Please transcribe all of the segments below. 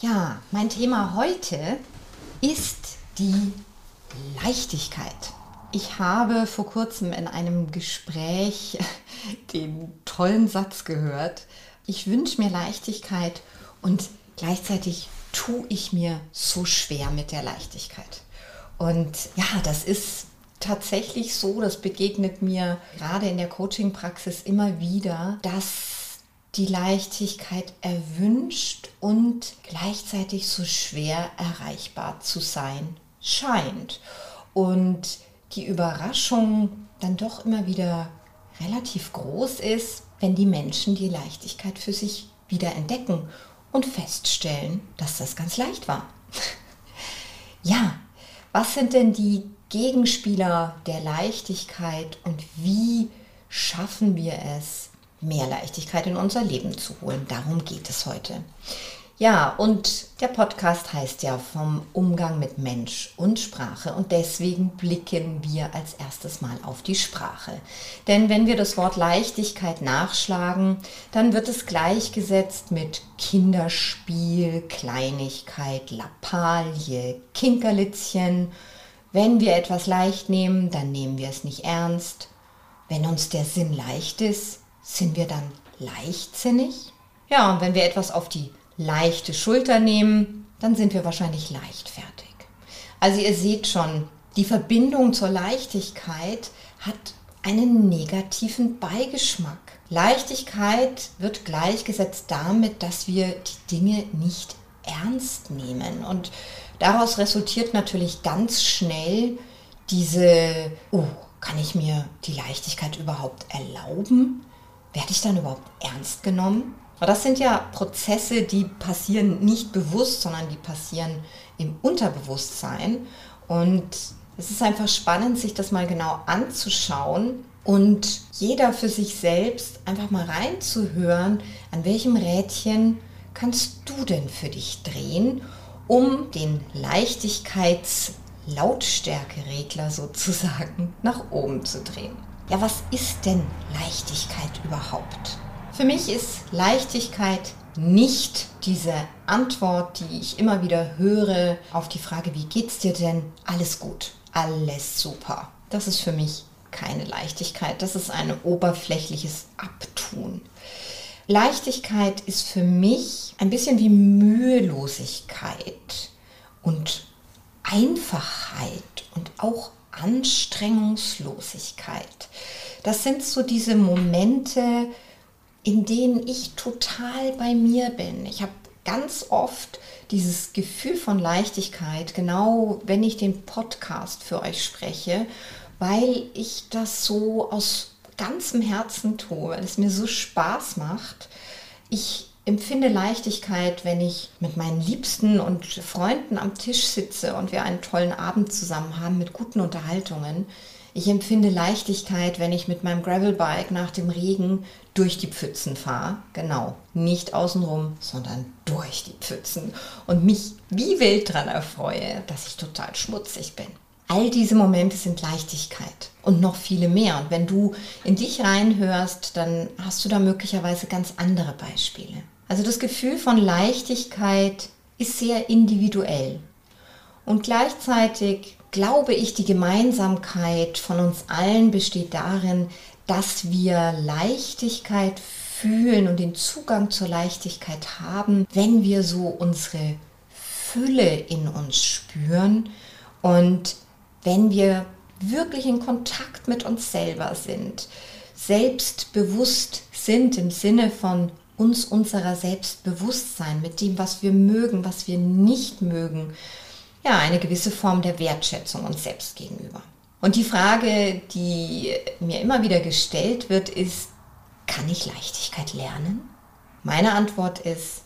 Ja, mein Thema heute ist die Leichtigkeit. Ich habe vor kurzem in einem Gespräch den tollen Satz gehört, ich wünsche mir Leichtigkeit und gleichzeitig tue ich mir so schwer mit der Leichtigkeit. Und ja, das ist tatsächlich so, das begegnet mir gerade in der Coaching-Praxis immer wieder, dass die Leichtigkeit erwünscht und gleichzeitig so schwer erreichbar zu sein scheint. Und die Überraschung dann doch immer wieder relativ groß ist, wenn die Menschen die Leichtigkeit für sich wieder entdecken und feststellen, dass das ganz leicht war. ja, was sind denn die Gegenspieler der Leichtigkeit und wie schaffen wir es, mehr Leichtigkeit in unser Leben zu holen. Darum geht es heute. Ja, und der Podcast heißt ja vom Umgang mit Mensch und Sprache und deswegen blicken wir als erstes mal auf die Sprache. Denn wenn wir das Wort Leichtigkeit nachschlagen, dann wird es gleichgesetzt mit Kinderspiel, Kleinigkeit, Lappalie, Kinkerlitzchen. Wenn wir etwas leicht nehmen, dann nehmen wir es nicht ernst. Wenn uns der Sinn leicht ist, sind wir dann leichtsinnig? Ja, und wenn wir etwas auf die leichte Schulter nehmen, dann sind wir wahrscheinlich leichtfertig. Also ihr seht schon, die Verbindung zur Leichtigkeit hat einen negativen Beigeschmack. Leichtigkeit wird gleichgesetzt damit, dass wir die Dinge nicht ernst nehmen. Und daraus resultiert natürlich ganz schnell diese, oh, kann ich mir die Leichtigkeit überhaupt erlauben? Werde ich dann überhaupt ernst genommen? Aber das sind ja Prozesse, die passieren nicht bewusst, sondern die passieren im Unterbewusstsein. Und es ist einfach spannend, sich das mal genau anzuschauen und jeder für sich selbst einfach mal reinzuhören, an welchem Rädchen kannst du denn für dich drehen, um den Leichtigkeitslautstärkeregler sozusagen nach oben zu drehen. Ja, was ist denn Leichtigkeit überhaupt? Für mich ist Leichtigkeit nicht diese Antwort, die ich immer wieder höre auf die Frage, wie geht's dir denn? Alles gut, alles super. Das ist für mich keine Leichtigkeit, das ist ein oberflächliches Abtun. Leichtigkeit ist für mich ein bisschen wie Mühelosigkeit und Einfachheit und auch Anstrengungslosigkeit. Das sind so diese Momente, in denen ich total bei mir bin. Ich habe ganz oft dieses Gefühl von Leichtigkeit, genau wenn ich den Podcast für euch spreche, weil ich das so aus ganzem Herzen tue, weil es mir so Spaß macht. Ich empfinde Leichtigkeit, wenn ich mit meinen Liebsten und Freunden am Tisch sitze und wir einen tollen Abend zusammen haben mit guten Unterhaltungen. Ich empfinde Leichtigkeit, wenn ich mit meinem Gravelbike nach dem Regen durch die Pfützen fahre. Genau, nicht außenrum, sondern durch die Pfützen und mich wie wild daran erfreue, dass ich total schmutzig bin. All diese Momente sind Leichtigkeit und noch viele mehr. Und wenn du in dich reinhörst, dann hast du da möglicherweise ganz andere Beispiele. Also das Gefühl von Leichtigkeit ist sehr individuell. Und gleichzeitig glaube ich, die Gemeinsamkeit von uns allen besteht darin, dass wir Leichtigkeit fühlen und den Zugang zur Leichtigkeit haben, wenn wir so unsere Fülle in uns spüren und wenn wir wirklich in Kontakt mit uns selber sind, selbstbewusst sind im Sinne von uns unserer selbst mit dem, was wir mögen, was wir nicht mögen. Ja, eine gewisse Form der Wertschätzung uns selbst gegenüber. Und die Frage, die mir immer wieder gestellt wird, ist, kann ich Leichtigkeit lernen? Meine Antwort ist,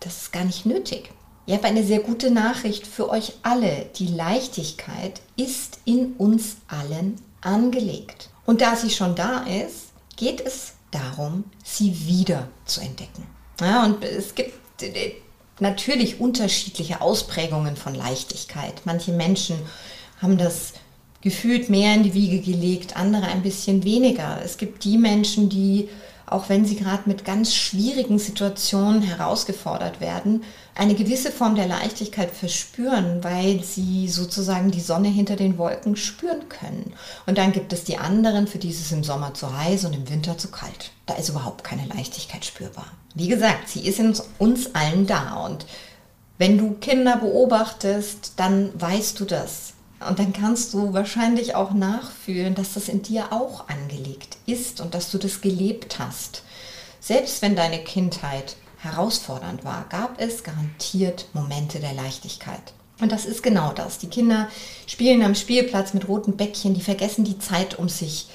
das ist gar nicht nötig. Ich habe eine sehr gute Nachricht für euch alle. Die Leichtigkeit ist in uns allen angelegt. Und da sie schon da ist, geht es darum, sie wieder zu entdecken. Ja, und es gibt natürlich unterschiedliche Ausprägungen von Leichtigkeit. Manche Menschen haben das gefühlt mehr in die Wiege gelegt, andere ein bisschen weniger. Es gibt die Menschen, die, auch wenn sie gerade mit ganz schwierigen Situationen herausgefordert werden, eine gewisse Form der Leichtigkeit verspüren, weil sie sozusagen die Sonne hinter den Wolken spüren können. Und dann gibt es die anderen, für die ist es im Sommer zu heiß und im Winter zu kalt. Da ist überhaupt keine Leichtigkeit spürbar. Wie gesagt, sie ist in uns allen da und wenn du Kinder beobachtest, dann weißt du das. Und dann kannst du wahrscheinlich auch nachfühlen, dass das in dir auch angelegt ist und dass du das gelebt hast. Selbst wenn deine Kindheit herausfordernd war, gab es garantiert Momente der Leichtigkeit. Und das ist genau das. Die Kinder spielen am Spielplatz mit roten Bäckchen, die vergessen die Zeit um sich,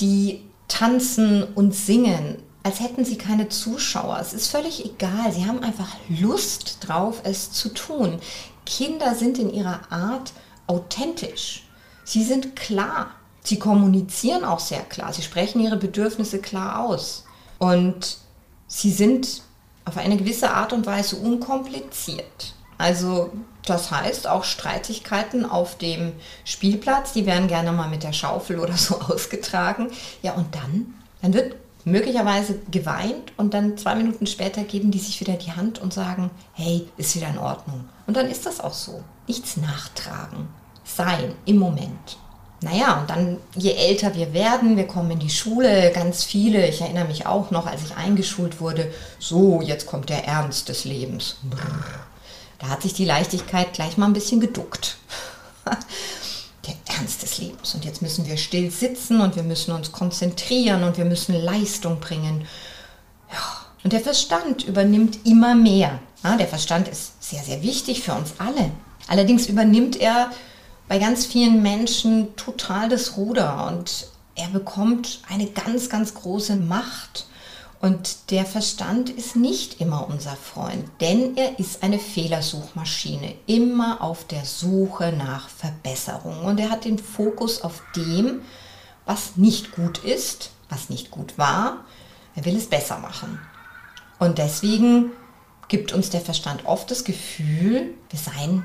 die tanzen und singen, als hätten sie keine Zuschauer. Es ist völlig egal. Sie haben einfach Lust drauf, es zu tun. Kinder sind in ihrer Art authentisch. Sie sind klar. Sie kommunizieren auch sehr klar. Sie sprechen ihre Bedürfnisse klar aus. Und sie sind auf eine gewisse Art und Weise unkompliziert. Also das heißt, auch Streitigkeiten auf dem Spielplatz, die werden gerne mal mit der Schaufel oder so ausgetragen. Ja, und dann, dann wird möglicherweise geweint und dann zwei Minuten später geben die sich wieder die Hand und sagen, hey, ist wieder in Ordnung. Und dann ist das auch so. Nichts nachtragen. Sein im Moment. Naja, und dann, je älter wir werden, wir kommen in die Schule, ganz viele, ich erinnere mich auch noch, als ich eingeschult wurde, so, jetzt kommt der Ernst des Lebens. Da hat sich die Leichtigkeit gleich mal ein bisschen geduckt. der Ernst des Lebens. Und jetzt müssen wir still sitzen und wir müssen uns konzentrieren und wir müssen Leistung bringen. Ja, und der Verstand übernimmt immer mehr. Der Verstand ist sehr, sehr wichtig für uns alle. Allerdings übernimmt er bei ganz vielen Menschen total das Ruder und er bekommt eine ganz, ganz große Macht. Und der Verstand ist nicht immer unser Freund, denn er ist eine Fehlersuchmaschine, immer auf der Suche nach Verbesserung. Und er hat den Fokus auf dem, was nicht gut ist, was nicht gut war. Er will es besser machen. Und deswegen gibt uns der Verstand oft das Gefühl, wir seien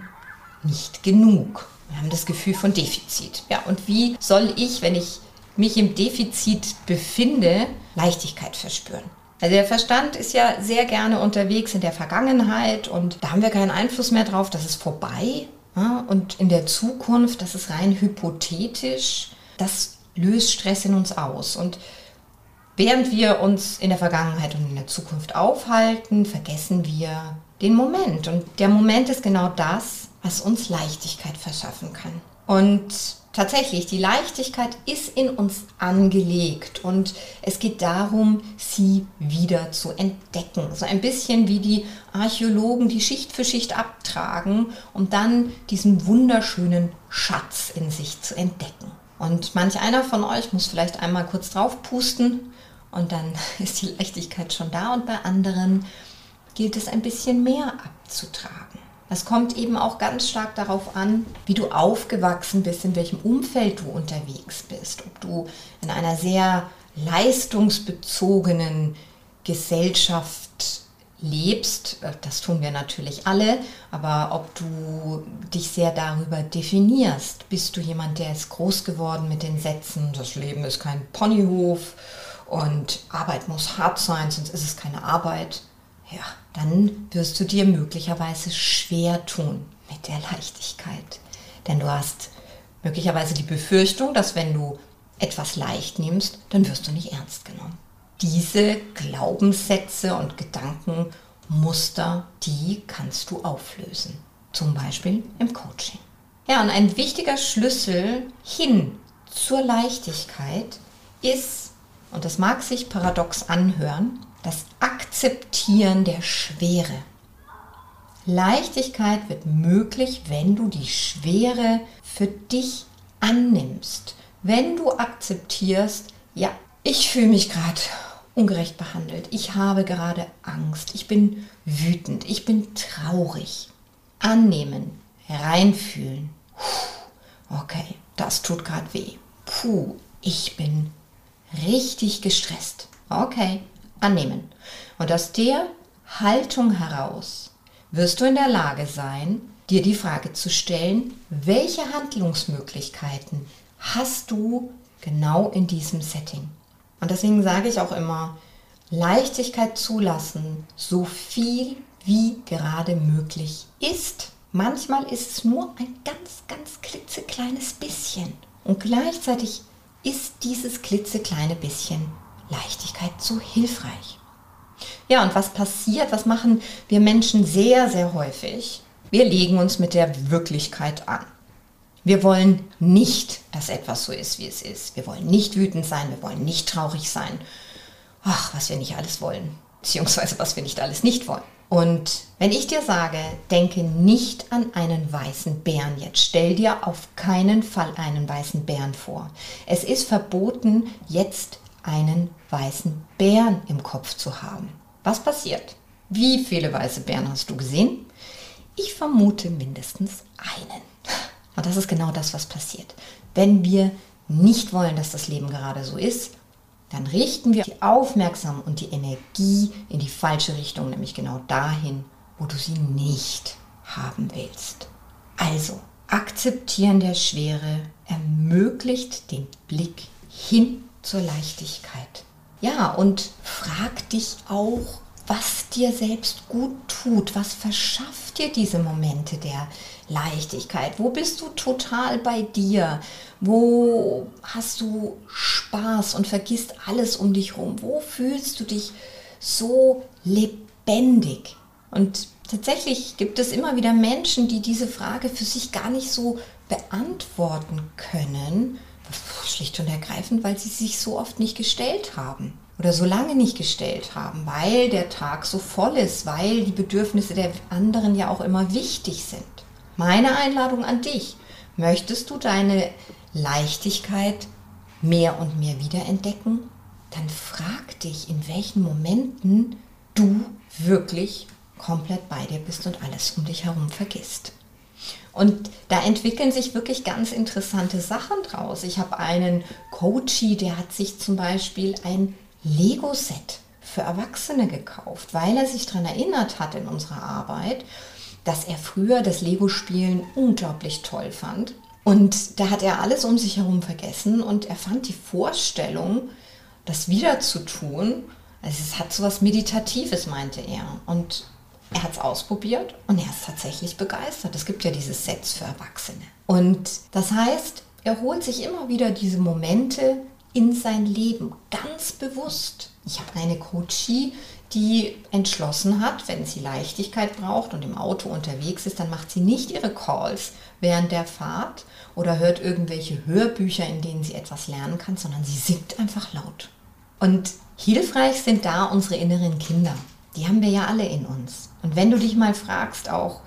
nicht genug. Wir haben das Gefühl von Defizit. Ja, und wie soll ich, wenn ich mich im Defizit befinde, Leichtigkeit verspüren? Also der Verstand ist ja sehr gerne unterwegs in der Vergangenheit und da haben wir keinen Einfluss mehr drauf, das ist vorbei. Ja, und in der Zukunft, das ist rein hypothetisch, das löst Stress in uns aus. Und während wir uns in der Vergangenheit und in der Zukunft aufhalten, vergessen wir den Moment. Und der Moment ist genau das, was uns Leichtigkeit verschaffen kann. Und tatsächlich, die Leichtigkeit ist in uns angelegt und es geht darum, sie wieder zu entdecken. So ein bisschen wie die Archäologen, die Schicht für Schicht abtragen, um dann diesen wunderschönen Schatz in sich zu entdecken. Und manch einer von euch muss vielleicht einmal kurz drauf pusten und dann ist die Leichtigkeit schon da und bei anderen gilt es ein bisschen mehr abzutragen. Es kommt eben auch ganz stark darauf an, wie du aufgewachsen bist, in welchem Umfeld du unterwegs bist. Ob du in einer sehr leistungsbezogenen Gesellschaft lebst, äh, das tun wir natürlich alle, aber ob du dich sehr darüber definierst. Bist du jemand, der ist groß geworden mit den Sätzen, das Leben ist kein Ponyhof und Arbeit muss hart sein, sonst ist es keine Arbeit ja, dann wirst du dir möglicherweise schwer tun mit der Leichtigkeit. Denn du hast möglicherweise die Befürchtung, dass wenn du etwas leicht nimmst, dann wirst du nicht ernst genommen. Diese Glaubenssätze und Gedankenmuster, die kannst du auflösen. Zum Beispiel im Coaching. Ja, und ein wichtiger Schlüssel hin zur Leichtigkeit ist, und das mag sich paradox anhören, das Akzeptieren der Schwere. Leichtigkeit wird möglich, wenn du die Schwere für dich annimmst. Wenn du akzeptierst, ja, ich fühle mich gerade ungerecht behandelt. Ich habe gerade Angst. Ich bin wütend. Ich bin traurig. Annehmen, reinfühlen. Okay, das tut gerade weh. Puh, ich bin richtig gestresst. Okay, annehmen. Und aus der Haltung heraus wirst du in der Lage sein, dir die Frage zu stellen, welche Handlungsmöglichkeiten hast du genau in diesem Setting? Und deswegen sage ich auch immer, Leichtigkeit zulassen, so viel wie gerade möglich ist. Manchmal ist es nur ein ganz, ganz klitzekleines bisschen. Und gleichzeitig ist dieses klitzekleine bisschen Leichtigkeit so hilfreich. Ja, und was passiert, was machen wir Menschen sehr, sehr häufig? Wir legen uns mit der Wirklichkeit an. Wir wollen nicht, dass etwas so ist, wie es ist. Wir wollen nicht wütend sein, wir wollen nicht traurig sein. Ach, was wir nicht alles wollen, beziehungsweise was wir nicht alles nicht wollen. Und wenn ich dir sage, denke nicht an einen weißen Bären jetzt, stell dir auf keinen Fall einen weißen Bären vor. Es ist verboten, jetzt einen weißen Bären im Kopf zu haben. Was passiert? Wie viele weiße Bären hast du gesehen? Ich vermute mindestens einen. Und das ist genau das, was passiert. Wenn wir nicht wollen, dass das Leben gerade so ist, dann richten wir die Aufmerksamkeit und die Energie in die falsche Richtung, nämlich genau dahin, wo du sie nicht haben willst. Also, akzeptieren der Schwere ermöglicht den Blick hin zur Leichtigkeit. Ja, und frag dich auch, was dir selbst gut tut, was verschafft dir diese Momente der Leichtigkeit, wo bist du total bei dir, wo hast du Spaß und vergisst alles um dich herum, wo fühlst du dich so lebendig. Und tatsächlich gibt es immer wieder Menschen, die diese Frage für sich gar nicht so beantworten können, schlicht und ergreifend, weil sie sich so oft nicht gestellt haben oder so lange nicht gestellt haben, weil der Tag so voll ist, weil die Bedürfnisse der anderen ja auch immer wichtig sind. Meine Einladung an dich, möchtest du deine Leichtigkeit mehr und mehr wiederentdecken? Dann frag dich, in welchen Momenten du wirklich komplett bei dir bist und alles um dich herum vergisst. Und da entwickeln sich wirklich ganz interessante Sachen draus. Ich habe einen Coachie, der hat sich zum Beispiel ein Lego-Set für Erwachsene gekauft, weil er sich daran erinnert hat in unserer Arbeit, dass er früher das Lego-Spielen unglaublich toll fand. Und da hat er alles um sich herum vergessen und er fand die Vorstellung, das wieder zu tun, also es hat so was Meditatives, meinte er. Und er hat es ausprobiert und er ist tatsächlich begeistert. Es gibt ja diese Sets für Erwachsene. Und das heißt, er holt sich immer wieder diese Momente in sein Leben, ganz bewusst. Ich habe eine Coachie, die entschlossen hat, wenn sie Leichtigkeit braucht und im Auto unterwegs ist, dann macht sie nicht ihre Calls während der Fahrt oder hört irgendwelche Hörbücher, in denen sie etwas lernen kann, sondern sie singt einfach laut. Und hilfreich sind da unsere inneren Kinder. Die haben wir ja alle in uns. Und wenn du dich mal fragst auch,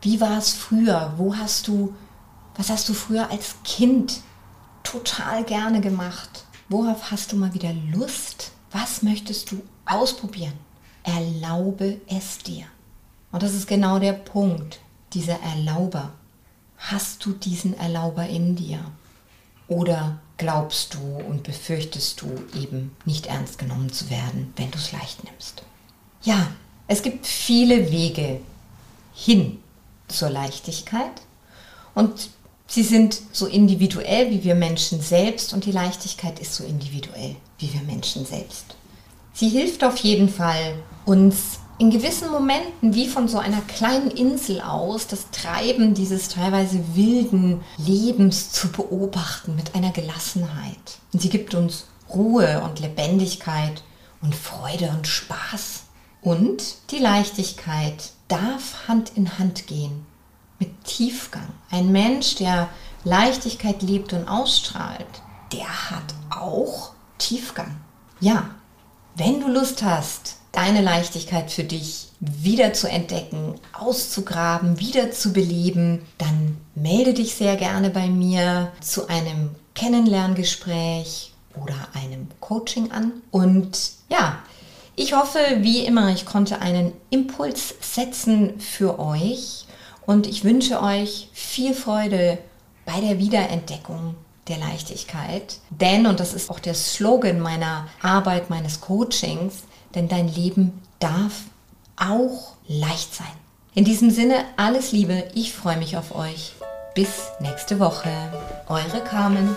wie war es früher? Wo hast du, was hast du früher als Kind total gerne gemacht? Worauf hast du mal wieder Lust? Was möchtest du ausprobieren? Erlaube es dir. Und das ist genau der Punkt, dieser Erlauber. Hast du diesen Erlauber in dir? Oder glaubst du und befürchtest du eben nicht ernst genommen zu werden, wenn du es leicht nimmst? Ja, es gibt viele Wege hin zur Leichtigkeit und Sie sind so individuell wie wir Menschen selbst und die Leichtigkeit ist so individuell wie wir Menschen selbst. Sie hilft auf jeden Fall, uns in gewissen Momenten wie von so einer kleinen Insel aus das Treiben dieses teilweise wilden Lebens zu beobachten mit einer Gelassenheit. Und sie gibt uns Ruhe und Lebendigkeit und Freude und Spaß. Und die Leichtigkeit darf Hand in Hand gehen mit Tiefgang. Ein Mensch, der Leichtigkeit lebt und ausstrahlt, der hat auch Tiefgang. Ja, wenn du Lust hast, deine Leichtigkeit für dich wieder zu entdecken, auszugraben, wieder zu beleben, dann melde dich sehr gerne bei mir zu einem Kennenlerngespräch oder einem Coaching an. Und ja, ich hoffe, wie immer, ich konnte einen Impuls setzen für euch und ich wünsche euch viel Freude bei der Wiederentdeckung der Leichtigkeit. Denn, und das ist auch der Slogan meiner Arbeit, meines Coachings, denn dein Leben darf auch leicht sein. In diesem Sinne, alles Liebe, ich freue mich auf euch. Bis nächste Woche. Eure Carmen.